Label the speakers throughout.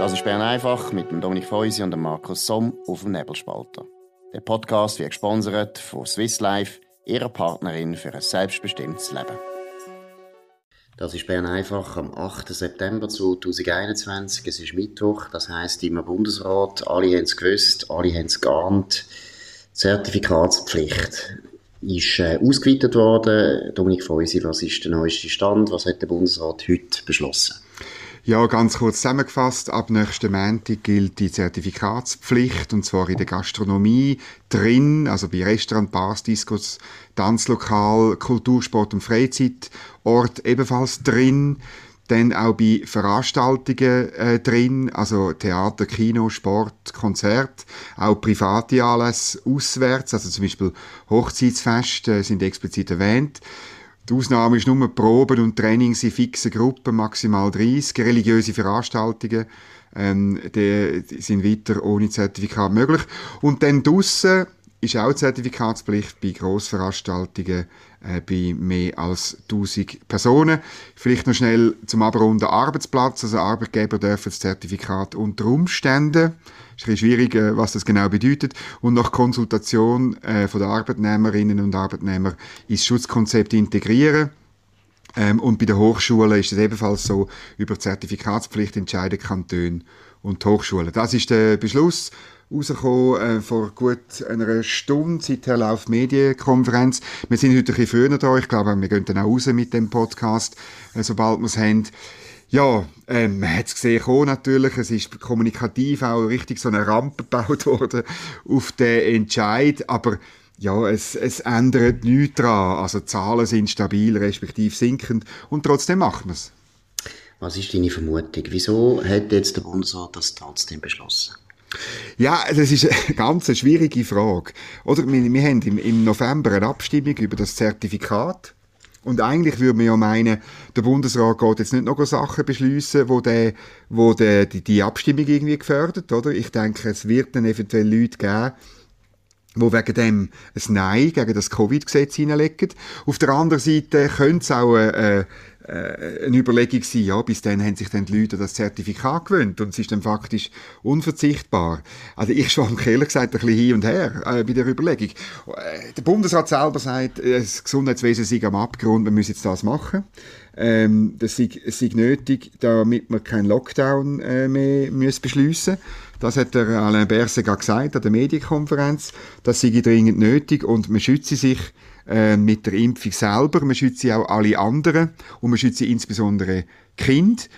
Speaker 1: Das ist Bern einfach mit dem Dominik Feusi und dem Markus Somm auf dem Nebelspalter. Der Podcast wird gesponsert von Swiss Life, ihrer Partnerin für ein selbstbestimmtes Leben. Das ist Bern einfach am 8. September 2021. Es ist Mittwoch, das heißt im Bundesrat. Alle haben es gewusst, alle haben es geahnt. Zertifikatspflicht ist äh, ausgeweitet worden. Dominik Feusi, was ist der neueste Stand? Was hat der Bundesrat heute beschlossen?
Speaker 2: Ja, ganz kurz zusammengefasst, ab nächsten Montag gilt die Zertifikatspflicht, und zwar in der Gastronomie drin, also bei Restaurant, Bars, Diskos, Tanzlokal, Kultursport und Freizeitort ebenfalls drin. Dann auch bei Veranstaltungen äh, drin, also Theater, Kino, Sport, Konzert, auch private Anlässe auswärts, also zum Beispiel Hochzeitsfeste äh, sind explizit erwähnt. Die Ausnahme ist nur Proben und Trainings in fixen Gruppen, maximal 30. Religiöse Veranstaltungen ähm, die, die sind weiter ohne Zertifikat möglich. Und dann draussen ist auch Zertifikatspflicht bei Grossveranstaltungen äh, bei mehr als 1000 Personen. Vielleicht noch schnell zum Abrunden Arbeitsplatz. Also Arbeitgeber dürfen das Zertifikat unter Umständen ist ein bisschen schwierig, äh, was das genau bedeutet. Und nach Konsultation äh, von den Arbeitnehmerinnen und Arbeitnehmern ins Schutzkonzept integrieren. Ähm, und bei den Hochschulen ist es ebenfalls so, über Zertifikatspflicht entscheiden Kantone und Hochschulen. Das ist der Beschluss rausgekommen äh, vor gut einer Stunde seit der Lauf-Medienkonferenz. Wir sind heute ein bisschen früher da. Ich glaube, wir gehen dann auch raus mit dem Podcast, äh, sobald wir es haben. Ja, ähm, man hat es gesehen auch natürlich, es ist kommunikativ auch richtig so eine Rampe gebaut worden auf den Entscheid, aber ja, es, es ändert nichts daran. Also die Zahlen sind stabil, respektive sinkend und trotzdem macht man es.
Speaker 1: Was ist deine Vermutung? Wieso hat jetzt der Bundesrat das trotzdem beschlossen?
Speaker 2: Ja, das ist eine ganz schwierige Frage. Oder wir, wir haben im, im November eine Abstimmung über das Zertifikat und eigentlich würde man ja meinen, der Bundesrat geht jetzt nicht noch Sachen beschließen, wo, der, wo der, die, die Abstimmung irgendwie gefördert, oder? Ich denke, es wird dann eventuell Leute geben, wo wegen dem ein Nein gegen das Covid-Gesetz hineinlegen. Auf der anderen Seite könnte es auch äh, äh, eine Überlegung sein, ja, bis dann haben sich dann die Leute das Zertifikat gewöhnt und es ist dann faktisch unverzichtbar. Also ich schwamm ehrlich gesagt ein bisschen hin und her äh, bei der Überlegung. Äh, der Bundesrat selber sagt, äh, das Gesundheitswesen sei am Abgrund, wir müssen jetzt das machen. Ähm, das sei, sei nötig, damit wir keinen Lockdown äh, mehr müssen beschliessen Das hat der Alain Berset gesagt an der Medienkonferenz. Das sei dringend nötig und man schütze sich äh, mit der Impfung selber. Man schütze auch alle anderen und man schütze insbesondere Kind.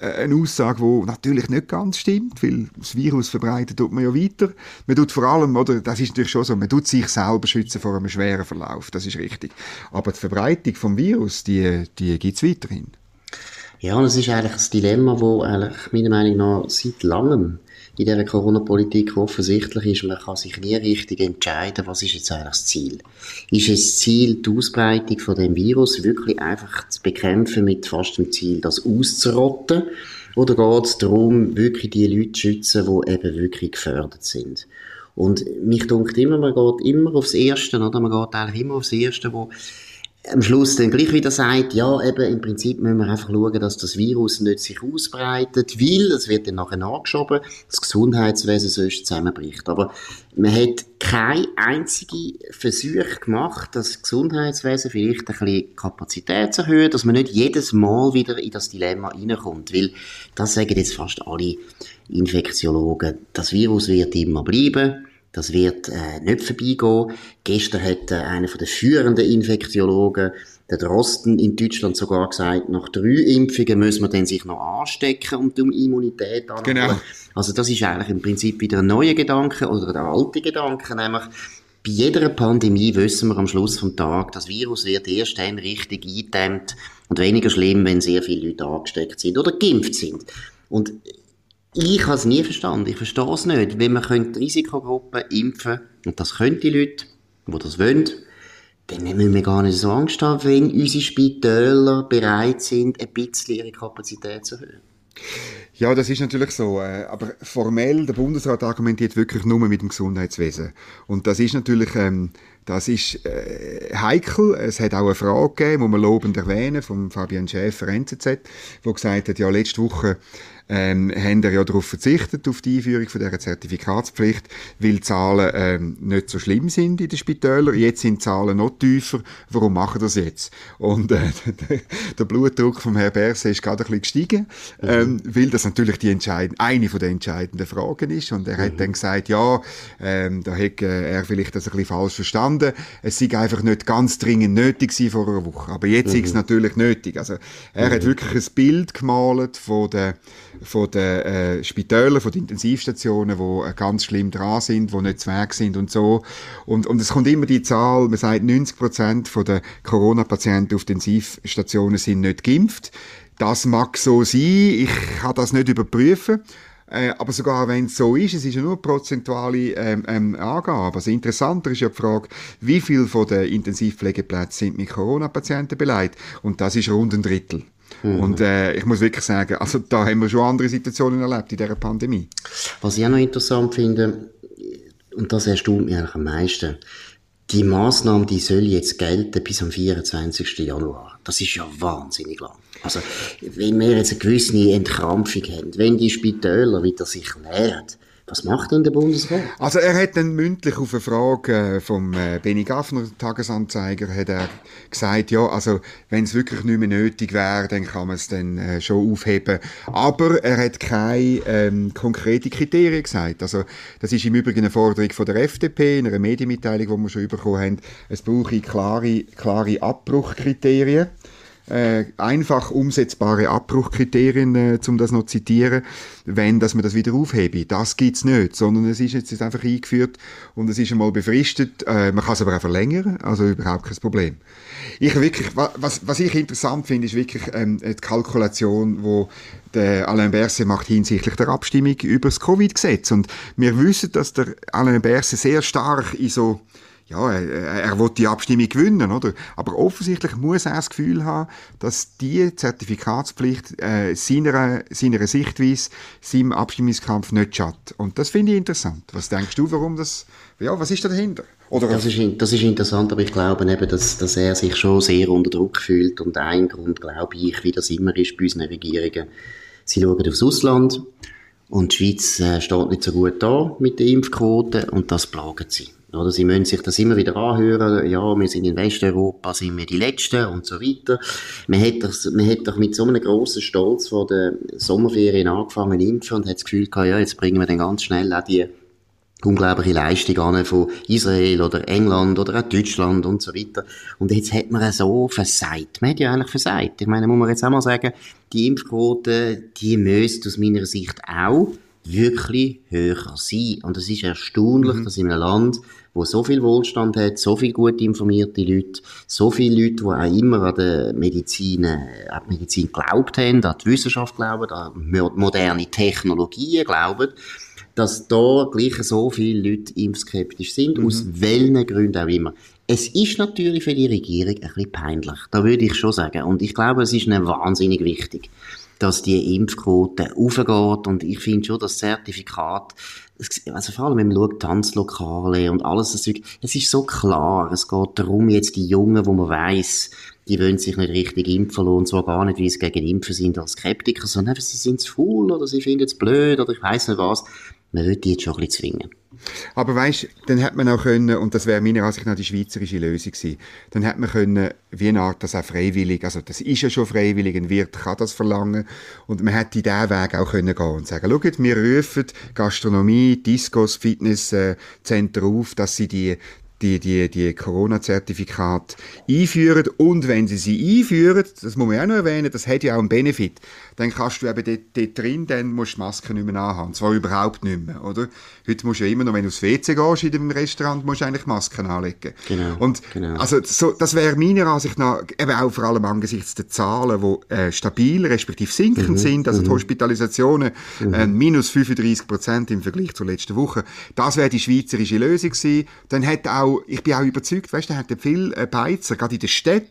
Speaker 2: Äh, eine Aussage, die natürlich nicht ganz stimmt, weil das Virus verbreitet tut man ja weiter. Man tut vor allem, oder, das ist natürlich schon so, man tut sich selber schützen vor einem schweren Verlauf, das ist richtig. Aber die Verbreitung vom Virus, die, die gibt es weiterhin.
Speaker 1: Ja, und es ist eigentlich ein Dilemma, das eigentlich meiner Meinung nach seit langem in dieser Corona-Politik offensichtlich ist, man kann sich nie richtig entscheiden, was ist jetzt eigentlich das Ziel. Ist das Ziel, die Ausbreitung von dem Virus wirklich einfach zu bekämpfen mit fast dem Ziel, das auszurotten? Oder geht es darum, wirklich die Leute zu schützen, die eben wirklich gefördert sind? Und mich denkt immer, man geht immer aufs Erste, oder? Man geht eigentlich immer aufs Erste, wo am Schluss dann gleich wieder sagt, ja, eben im Prinzip müssen wir einfach schauen, dass das Virus nicht sich ausbreitet, weil es wird dann nachher nachgeschoben, das Gesundheitswesen sonst zusammenbricht. Aber man hat keine einzige Versuch gemacht, das Gesundheitswesen vielleicht ein bisschen Kapazität zu erhöhen, dass man nicht jedes Mal wieder in das Dilemma reinkommt, weil das sagen jetzt fast alle Infektiologen, das Virus wird immer bleiben, das wird äh, nicht vorbeigehen. Gestern hat äh, einer den führenden Infektiologen, der Drosten in Deutschland sogar gesagt, nach drei Impfungen müssen wir dann sich noch anstecken und um Immunität anholen. Genau. Also das ist eigentlich im Prinzip wieder ein neuer Gedanke oder der alte Gedanke, nämlich bei jeder Pandemie wissen wir am Schluss vom Tag, das Virus wird erst dann richtig eingedämmt und weniger schlimm, wenn sehr viele Leute angesteckt sind oder geimpft sind. Und ich habe es nie verstanden. Ich verstehe es nicht. Wenn man könnte Risikogruppen impfen und das können die Leute, die das wollen, dann müssen wir gar nicht so Angst haben, wenn unsere Spitäler bereit sind, ein bisschen ihre Kapazität zu erhöhen.
Speaker 2: Ja, das ist natürlich so. Äh, aber formell, der Bundesrat argumentiert wirklich nur mit dem Gesundheitswesen. Und das ist natürlich ähm, Das ist äh, heikel. Es hat auch eine Frage gegeben, die man lobend erwähnen, von Fabian Schäfer, NZZ, wo gesagt hat, ja, letzte Woche ähm, haben ja darauf verzichtet, auf die Einführung von dieser Zertifikatspflicht, weil die Zahlen ähm, nicht so schlimm sind in den Spitälern. Jetzt sind die Zahlen noch tiefer. Warum machen das jetzt? Und äh, der Blutdruck vom Herrn Berse ist gerade ein bisschen gestiegen, mhm. ähm, weil das natürlich die entscheidende, eine von den entscheidenden Fragen ist. Und er mhm. hat dann gesagt, ja, ähm, da hätte er vielleicht das ein bisschen falsch verstanden. Es sei einfach nicht ganz dringend nötig gewesen vor einer Woche. Aber jetzt mhm. ist es natürlich nötig. Also er mhm. hat wirklich ein Bild gemalt von der von den äh, Spitälern, von den Intensivstationen, die äh, ganz schlimm dran sind, die nicht zu Weg sind und so. Und, und es kommt immer die Zahl, man sagt, 90 Prozent der Corona-Patienten auf Intensivstationen sind nicht geimpft. Das mag so sein, ich kann das nicht überprüfen. Äh, aber sogar wenn es so ist, es ist ja nur prozentuale ähm, ähm, Angabe. Also interessanter ist ja die Frage, wie viel von den Intensivpflegeplätzen sind mit Corona-Patienten beleidigt? Und das ist rund ein Drittel. Mhm. Und äh, ich muss wirklich sagen, also da haben wir schon andere Situationen erlebt in dieser Pandemie.
Speaker 1: Was ich auch noch interessant finde, und das erstaunt mich eigentlich am meisten, die Maßnahme, die soll jetzt gelten bis am 24. Januar. Das ist ja wahnsinnig lang. Also, wenn wir jetzt eine gewisse Entkrampfung haben, wenn die Spitäler wieder sich nähern, was macht denn der Bundesrat?
Speaker 2: Also er hat dann mündlich auf eine Frage äh, vom äh, Benny Gaffner, Tagesanzeiger, hat er gesagt, ja, also wenn es wirklich nicht mehr nötig wäre, dann kann man es dann äh, schon aufheben. Aber er hat keine ähm, konkreten Kriterien gesagt. Also das ist im Übrigen eine Forderung von der FDP, in einer Medienmitteilung, die wir schon bekommen haben. Es brauche klare, klare Abbruchkriterien äh, einfach umsetzbare Abbruchkriterien, äh, um das noch zu zitieren, wenn dass man das wieder aufhebe. Das gibt's nicht, sondern es ist jetzt einfach eingeführt und es ist einmal befristet. Äh, man kann es aber auch verlängern, also überhaupt kein Problem. Ich wirklich, was, was ich interessant finde, ist wirklich ähm, die Kalkulation, wo der Alain Berset macht hinsichtlich der Abstimmung über das Covid-Gesetz. Und wir wissen, dass der Alain Berset sehr stark in so ja, er, er will die Abstimmung gewinnen, oder? Aber offensichtlich muss er das Gefühl haben, dass die Zertifikatspflicht äh, seiner, seiner Sichtweise seinem Abstimmungskampf nicht schadet. Und das finde ich interessant. Was denkst du, warum das, ja, was ist da dahinter?
Speaker 1: Oder das, ist, das ist interessant, aber ich glaube eben, dass, dass er sich schon sehr unter Druck fühlt. Und ein Grund, glaube ich, wie das immer ist bei unseren Regierungen, sie schauen aufs Ausland und die Schweiz äh, steht nicht so gut da mit der Impfquote und das plagt sie. Oder sie müssen sich das immer wieder anhören, ja, wir sind in Westeuropa, sind wir die Letzten und so weiter. Man hat doch, man hat doch mit so einem grossen Stolz vor den Sommerferien angefangen impfen und hat das Gefühl gehabt, ja, jetzt bringen wir dann ganz schnell auch die unglaubliche Leistung an von Israel oder England oder auch Deutschland und so weiter. Und jetzt hat man so versagt. Man hat ja eigentlich versagt. Ich meine, muss man jetzt auch mal sagen, die Impfquote, die müsste aus meiner Sicht auch wirklich höher sein. Und es ist erstaunlich, mhm. dass in einem Land, wo so viel Wohlstand hat, so viel gut informierte Leute, so viele Leute, die auch immer an die Medizin, äh, an die Medizin glaubt haben, an die Wissenschaft glauben, an moderne Technologien glauben, dass da gleich so viele Leute impfskeptisch sind, mhm. aus welchen Gründen auch immer. Es ist natürlich für die Regierung ein bisschen peinlich, da würde ich schon sagen. Und ich glaube, es ist ihnen wahnsinnig wichtig dass die Impfquote aufgeht. Und ich finde schon, das Zertifikat, also vor allem, wenn man schaut, Tanzlokale und alles, das Zeug, es ist so klar. Es geht darum, jetzt die Jungen, wo man weiss, die wollen sich nicht richtig impfen lassen, und zwar gar nicht, wie sie gegen Impfen sind als Skeptiker, sondern einfach, sie sind zu faul oder sie finden es blöd oder ich weiss nicht was. Man würde die jetzt schon ein bisschen zwingen.
Speaker 2: Aber weißt, dann hätte man auch können, und das wäre meiner Ansicht nach die schweizerische Lösung gewesen, dann hätte man können, wie eine Art, das auch freiwillig, also das ist ja schon freiwillig, ein Wirt kann das verlangen, und man hätte diesen Weg auch können gehen und sagen, schaut, wir rufen Gastronomie, Discos, Fitnesszentren auf, dass sie die die, die, die Corona-Zertifikate einführen. Und wenn sie sie einführen, das muss man auch noch erwähnen, das hat ja auch einen Benefit dann kannst du eben dort, dort drin, dann musst du die Maske nicht mehr anhaben. Und zwar überhaupt nicht mehr, oder? Heute musst du ja immer noch, wenn du aufs WC gehst in einem Restaurant, musst du eigentlich Masken anlegen.
Speaker 1: Genau.
Speaker 2: Und,
Speaker 1: genau.
Speaker 2: also, so, das wäre meiner Ansicht nach, eben auch vor allem angesichts der Zahlen, die äh, stabil, respektive sinkend mhm. sind, also mhm. die Hospitalisationen, mhm. äh, minus 35 Prozent im Vergleich zur letzten Woche. Das wäre die schweizerische Lösung gewesen. Dann hätte auch ich bin auch überzeugt, weißt du, hat viele äh, Beizer, gerade in den Städten,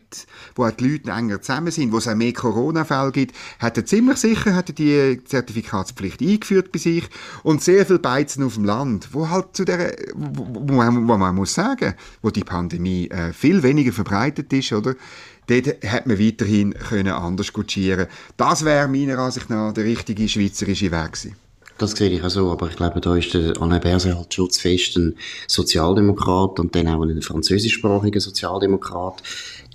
Speaker 2: wo die Leute enger zusammen sind, wo es auch mehr Corona-Fälle gibt, hat er ziemlich sicher hat er die Zertifikatspflicht eingeführt bei sich und sehr viele Beizen auf dem Land, wo halt zu der, wo, man, wo man muss sagen, wo die Pandemie äh, viel weniger verbreitet ist, oder? Dort hätte man weiterhin können anders kutschieren. Das wäre meiner Ansicht nach der richtige schweizerische Weg gewesen.
Speaker 1: Das sehe ich auch so, aber ich glaube, da ist der Alain Berset halt schutzfest ein Sozialdemokrat und dann auch ein französischsprachiger Sozialdemokrat.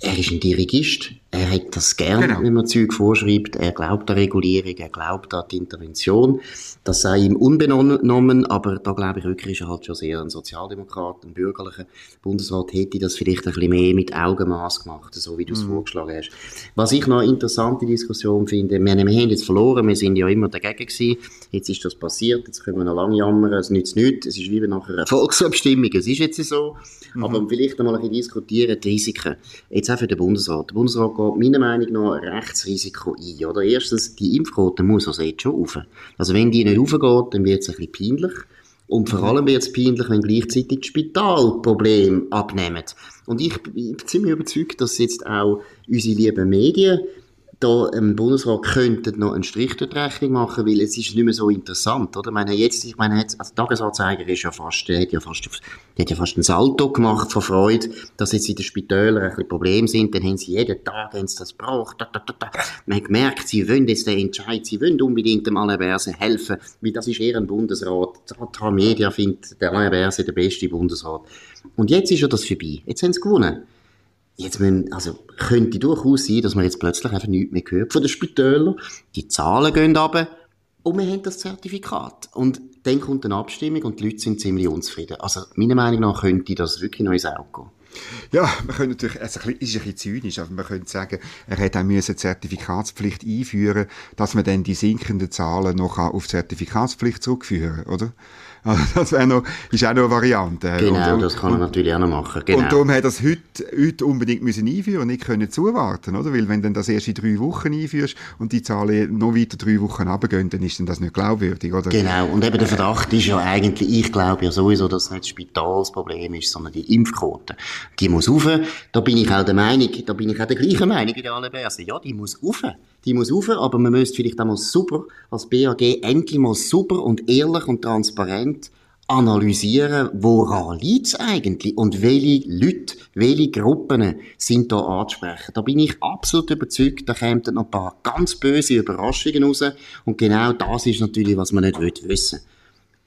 Speaker 1: Er ist ein Dirigist. Er hat das gern, genau. wenn man Zeug vorschreibt. Er glaubt an Regulierung, er glaubt an die Intervention. Das sei ihm unbenommen, aber da glaube ich wirklich ist er halt schon sehr ein Sozialdemokrat, ein bürgerlicher Bundesrat hätte das vielleicht ein bisschen mehr mit Augenmaß gemacht, so wie du es mhm. vorgeschlagen hast. Was ich noch eine interessante Diskussion finde, wir, haben jetzt verloren, wir sind ja immer dagegen gewesen. Jetzt ist das passiert, jetzt können wir noch lange jammern, es nützt nichts, es ist wie nach einer Volksabstimmung, es ist jetzt so. Mhm. Aber vielleicht noch mal ein bisschen diskutieren, die Risiken. Jetzt auch für den Bundesrat. Der Bundesrat meiner Meinung nach Rechtsrisiko ein, oder? Erstens, die Impfquote muss also jetzt schon rauf. Also wenn die nicht raufgeht, dann wird es ein bisschen peinlich. Und vor allem wird es peinlich, wenn gleichzeitig die Spitalprobleme abnehmen. Und ich bin ziemlich überzeugt, dass jetzt auch unsere lieben Medien da im Bundesrat könnten noch einen Strich durch die Rechnung machen, weil es ist nicht mehr so interessant, oder? Ich meine, jetzt, ich meine, jetzt, also Tagesanzeiger ist ja fast, der hat ja fast, der hat ja fast ein Salto gemacht von Freude, dass jetzt in den Spitälern ein bisschen Probleme sind, dann haben sie jeden Tag, haben sie das gebraucht, da, da, da, da. Man hat gemerkt, sie wollen jetzt den Entscheid, sie wollen unbedingt dem Alain Berset helfen, weil das ist eher ein Bundesrat. Die Media findet der Alain Berset der beste Bundesrat. Und jetzt ist ja das vorbei. Jetzt haben sie gewonnen. Jetzt müssen, also, könnte durchaus sein, dass man jetzt plötzlich einfach nichts mehr hört von den Spitälern. Die Zahlen gehen runter und wir haben das Zertifikat. Und dann kommt eine Abstimmung und die Leute sind ziemlich unzufrieden. Also, meiner Meinung nach könnte das wirklich noch ins Auge gehen.
Speaker 2: Ja, man könnte natürlich, also ist ein bisschen zynisch, aber man könnte sagen, er hätte auch eine Zertifikatspflicht einführen dass man dann die sinkenden Zahlen noch auf Zertifikatspflicht zurückführen oder? Also das wäre noch, ist auch noch eine Variante.
Speaker 1: Genau, und, das kann man natürlich auch noch machen. Genau.
Speaker 2: Und darum hat das heute, heute unbedingt müssen einführen und nicht können zuwarten, oder? Weil wenn du das erst in drei Wochen einführst und die Zahlen noch weiter drei Wochen runtergehen, dann ist dann das nicht glaubwürdig, oder?
Speaker 1: Genau. Und eben der Verdacht ist ja eigentlich, ich glaube ja sowieso, dass es nicht das Spitalsproblem ist, sondern die Impfquote. Die muss rauf. Da bin ich auch der Meinung, da bin ich auch der gleichen Meinung wie der alle Berse. Ja, die muss rauf. Die muss rauf, aber man müsste vielleicht auch mal super, als BAG, endlich mal super und ehrlich und transparent analysieren, woran es eigentlich und welche Leute, welche Gruppen sind da anzusprechen. Da bin ich absolut überzeugt, da kämen noch ein paar ganz böse Überraschungen raus und genau das ist natürlich, was man nicht wissen will.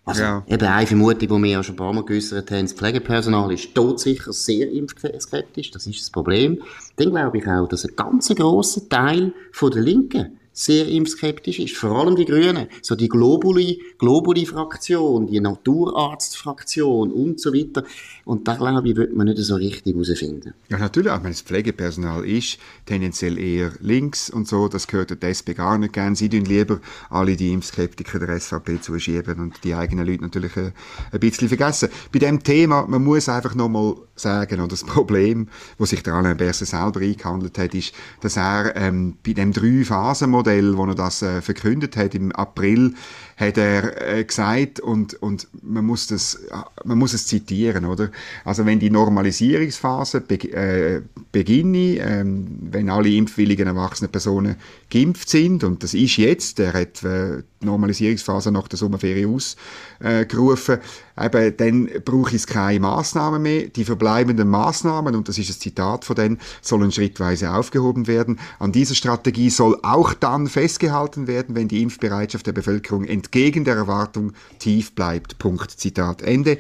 Speaker 1: Also, ja. eben eine Vermutung, die wir ja schon ein paar Mal geäussert haben, das Pflegepersonal ist todsicher sehr impfskeptisch, das ist das Problem. Dann glaube ich auch, dass ein ganz grosser Teil von der Linken sehr impfskeptisch ist. Vor allem die Grünen. So die Globuli, Globuli-Fraktion, die Naturarzt-Fraktion und so weiter. Und da, glaube ich, wird man nicht so richtig herausfinden.
Speaker 2: Ja, natürlich. Auch wenn das Pflegepersonal ist, tendenziell eher links und so. Das gehört der SP gar nicht gern. Sie tun lieber alle die Impfskeptiker der SVP zuschieben und die eigenen Leute natürlich ein, ein bisschen vergessen. Bei dem Thema, man muss einfach nochmal sagen, oder das Problem, wo sich der Alain Berset selber eingehandelt hat, ist, dass er ähm, bei dem Drei-Phasen-Modell, wo er das äh, verkündet hat im April, hat er äh, gesagt und, und man muss das, man muss es zitieren, oder? Also wenn die Normalisierungsphase be äh, beginne, ähm, wenn alle impfwilligen erwachsenen Personen geimpft sind und das ist jetzt, er hat äh, die Normalisierungsphase nach der Sommerferien ausgerufen, äh, eben, dann brauche ich keine Maßnahmen mehr. Die verbleibenden Maßnahmen, und das ist ein Zitat von denen, sollen schrittweise aufgehoben werden. An dieser Strategie soll auch dann festgehalten werden, wenn die Impfbereitschaft der Bevölkerung entgegen der Erwartung tief bleibt. Punkt. Zitat Ende.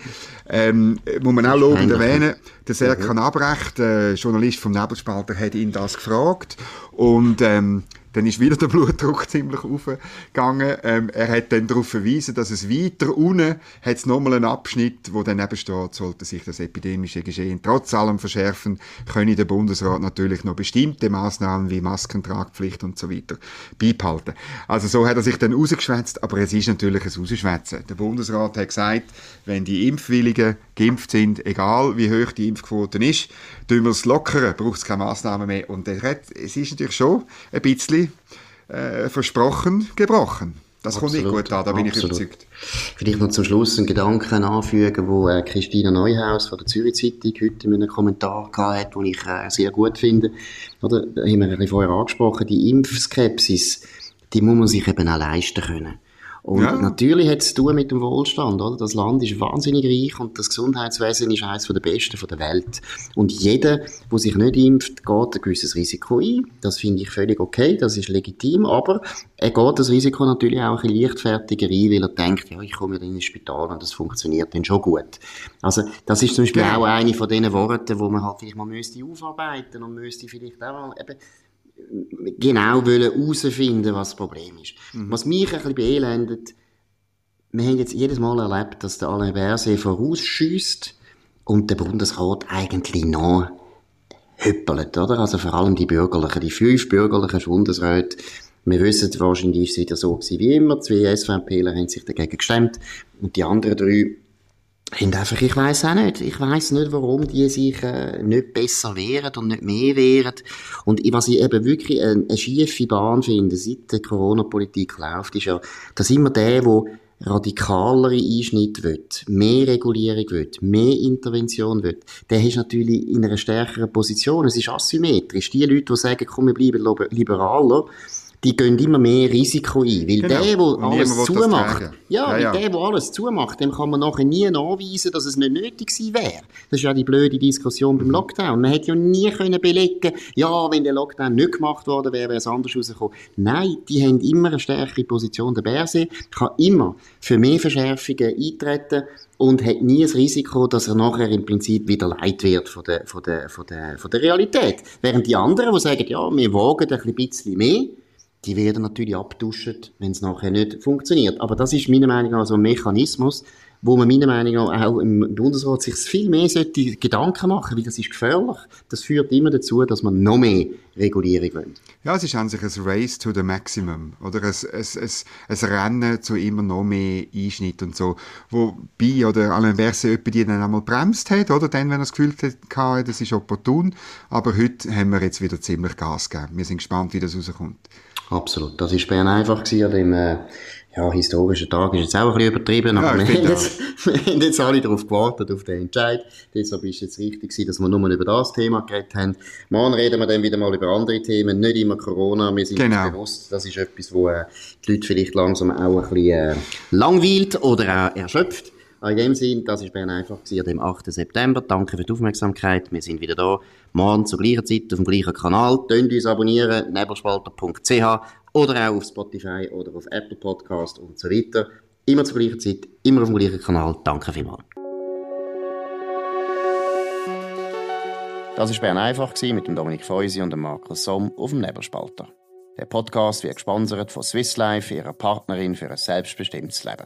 Speaker 2: Ähm, muss man auch lobend erwähnen, der Serkan Abrecht, äh, Journalist vom Nebelspalter, hat ihn das gefragt und ähm, dann ist wieder der Blutdruck ziemlich aufgegangen. Ähm, er hat dann darauf verwiesen, dass es weiter unten hat nochmal einen Abschnitt, wo dann eben steht, sollte sich das epidemische Geschehen trotz allem verschärfen, könne der Bundesrat natürlich noch bestimmte Maßnahmen wie Maskentragpflicht und so weiter beibehalten. Also so hat er sich dann rausgeschwätzt, aber es ist natürlich ein Rausschwätzen. Der Bundesrat hat gesagt, wenn die Impfwilligen geimpft sind, egal wie hoch die Impfquote ist, tun wir es lockern, braucht es keine Maßnahmen mehr. Und hat, es ist natürlich schon ein bisschen äh, versprochen, gebrochen. Das kommt nicht gut an, da bin Absolut. ich überzeugt.
Speaker 1: Vielleicht noch zum Schluss einen Gedanken anfügen, wo äh, Christina Neuhaus von der Zürich Zeitung heute in einem Kommentar hat, den ich äh, sehr gut finde. Oder, da haben wir bisschen vorher angesprochen, die Impfskepsis, die muss man sich eben auch leisten können. Und ja. natürlich hat es zu tun mit dem Wohlstand, oder? Das Land ist wahnsinnig reich und das Gesundheitswesen ist eines der besten der Welt. Und jeder, der sich nicht impft, geht ein gewisses Risiko ein. Das finde ich völlig okay, das ist legitim, aber er geht das Risiko natürlich auch ein bisschen leichtfertiger ein, weil er denkt, ja, ich komme ja in ins Spital und das funktioniert dann schon gut. Also, das ist zum Beispiel ja. auch eine von diesen Worten, wo man halt vielleicht mal müsste aufarbeiten und müsste vielleicht auch mal eben genau herausfinden was das Problem ist. Mhm. Was mich ein bisschen beelendet, wir haben jetzt jedes Mal erlebt, dass der Alain Berset vorausschießt und der Bundesrat eigentlich noch hüppelt, oder? Also vor allem die Bürgerlichen, die fünf bürgerlichen Bundesräte. Wir wissen, wahrscheinlich ist es wieder so gewesen wie immer. Zwei SVPler haben sich dagegen gestemmt und die anderen drei haben einfach, ich weiß auch nicht, ich weiß nicht, warum die sich äh, nicht besser wehren und nicht mehr wehren. Und was ich eben wirklich eine, eine schiefe Bahn finde, seit der Corona-Politik läuft, ist ja, dass immer der, der radikalere Einschnitt will, mehr Regulierung will, mehr Intervention will, der ist natürlich in einer stärkeren Position. Es ist asymmetrisch. Die Leute, die sagen, komm, wir bleiben liberaler, die gehen immer mehr Risiko ein. Weil genau. der, der alles zumacht, ja, ja, ja. der, der alles zumacht, dem kann man nachher nie nachweisen, dass es nicht nötig gewesen wäre. Das ist ja die blöde Diskussion beim Lockdown. Man hätte ja nie können belegen, ja, wenn der Lockdown nicht gemacht worden wäre, wäre es anders rausgekommen. Nein, die haben immer eine stärkere Position. Der Börse kann immer für mehr Verschärfungen eintreten und hat nie das Risiko, dass er nachher im Prinzip wieder leid wird von der, von der, von der, von der Realität. Während die anderen, die sagen, ja, wir wagen ein bisschen mehr, die werden natürlich abduschen, wenn es nachher nicht funktioniert. Aber das ist meiner Meinung nach so ein Mechanismus, wo man meiner Meinung nach auch im Bundesrat sich viel mehr sollte Gedanken machen, weil das ist gefährlich. Das führt immer dazu, dass man noch mehr Regulierung will.
Speaker 2: Ja, es ist sich ein Race to the maximum, oder ein, ein, ein, ein Rennen zu immer noch mehr Einschnitt und so, wobei, oder Alain Berset die dann einmal bremst hat, oder dann, wenn er das Gefühl hatte, das ist opportun, aber heute haben wir jetzt wieder ziemlich Gas gegeben. Wir sind gespannt, wie das rauskommt.
Speaker 1: Absolut. Das war Bern einfach gewesen, an dem, äh, ja, historischen Tag ist jetzt auch ein bisschen übertrieben, aber ja, wir, haben jetzt, wir haben jetzt alle darauf gewartet, auf den Entscheid. Deshalb ist es jetzt richtig gewesen, dass wir nur über das Thema geredet haben. Morgen reden wir dann wieder mal über andere Themen, nicht immer Corona. Wir sind genau. uns bewusst, das ist etwas, wo äh, die Leute vielleicht langsam auch ein bisschen äh, langweilt oder auch erschöpft. In dem Sinn, das war Bern einfach gewesen, dem 8. September. Danke für die Aufmerksamkeit. Wir sind wieder da. Morgen zur gleichen Zeit auf dem gleichen Kanal. Tönt uns abonnieren, nebelspalter.ch oder auch auf Spotify oder auf Apple Podcast und so weiter. Immer zur gleichen Zeit, immer auf dem gleichen Kanal. Danke vielmals. Das war Bern einfach mit dem Dominik Feusi und dem Markus Somm auf dem Nebelspalter. Der Podcast wird gesponsert von Swiss Life, ihrer Partnerin für ein selbstbestimmtes Leben.